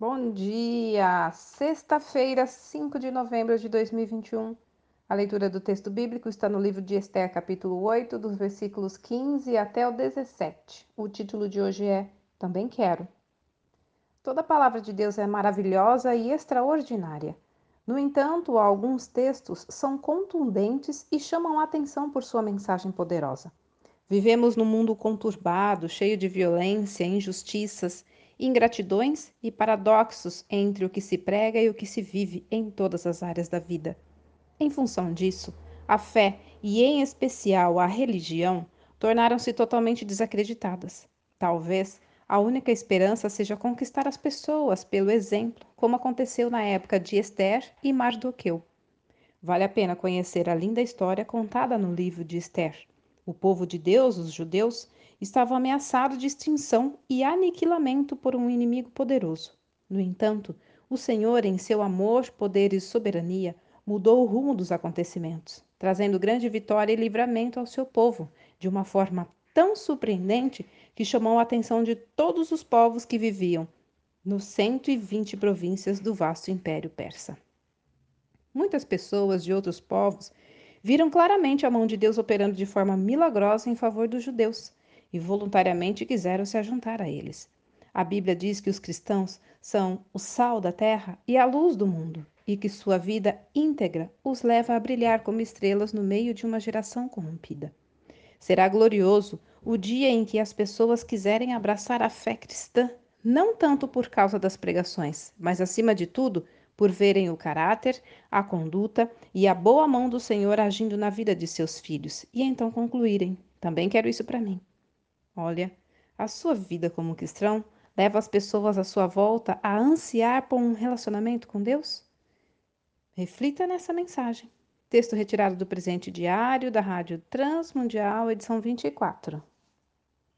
Bom dia! Sexta-feira, 5 de novembro de 2021. A leitura do texto bíblico está no livro de Esther, capítulo 8, dos versículos 15 até o 17. O título de hoje é Também Quero. Toda a palavra de Deus é maravilhosa e extraordinária. No entanto, alguns textos são contundentes e chamam a atenção por sua mensagem poderosa. Vivemos num mundo conturbado, cheio de violência, injustiças ingratidões e paradoxos entre o que se prega e o que se vive em todas as áreas da vida. Em função disso, a fé e, em especial, a religião tornaram-se totalmente desacreditadas. Talvez a única esperança seja conquistar as pessoas pelo exemplo, como aconteceu na época de Esther e Mardoqueu. Vale a pena conhecer a linda história contada no livro de Esther. O povo de Deus, os judeus, estava ameaçado de extinção e aniquilamento por um inimigo poderoso. No entanto, o Senhor, em seu amor, poder e soberania, mudou o rumo dos acontecimentos, trazendo grande vitória e livramento ao seu povo, de uma forma tão surpreendente que chamou a atenção de todos os povos que viviam nos 120 províncias do vasto Império Persa. Muitas pessoas de outros povos viram claramente a mão de Deus operando de forma milagrosa em favor dos judeus, e voluntariamente quiseram se ajuntar a eles. A Bíblia diz que os cristãos são o sal da terra e a luz do mundo, e que sua vida íntegra os leva a brilhar como estrelas no meio de uma geração corrompida. Será glorioso o dia em que as pessoas quiserem abraçar a fé cristã, não tanto por causa das pregações, mas acima de tudo, por verem o caráter, a conduta e a boa mão do Senhor agindo na vida de seus filhos, e então concluírem: também quero isso para mim. Olha, a sua vida como cristão leva as pessoas à sua volta a ansiar por um relacionamento com Deus? Reflita nessa mensagem. Texto retirado do presente diário da Rádio Transmundial, edição 24.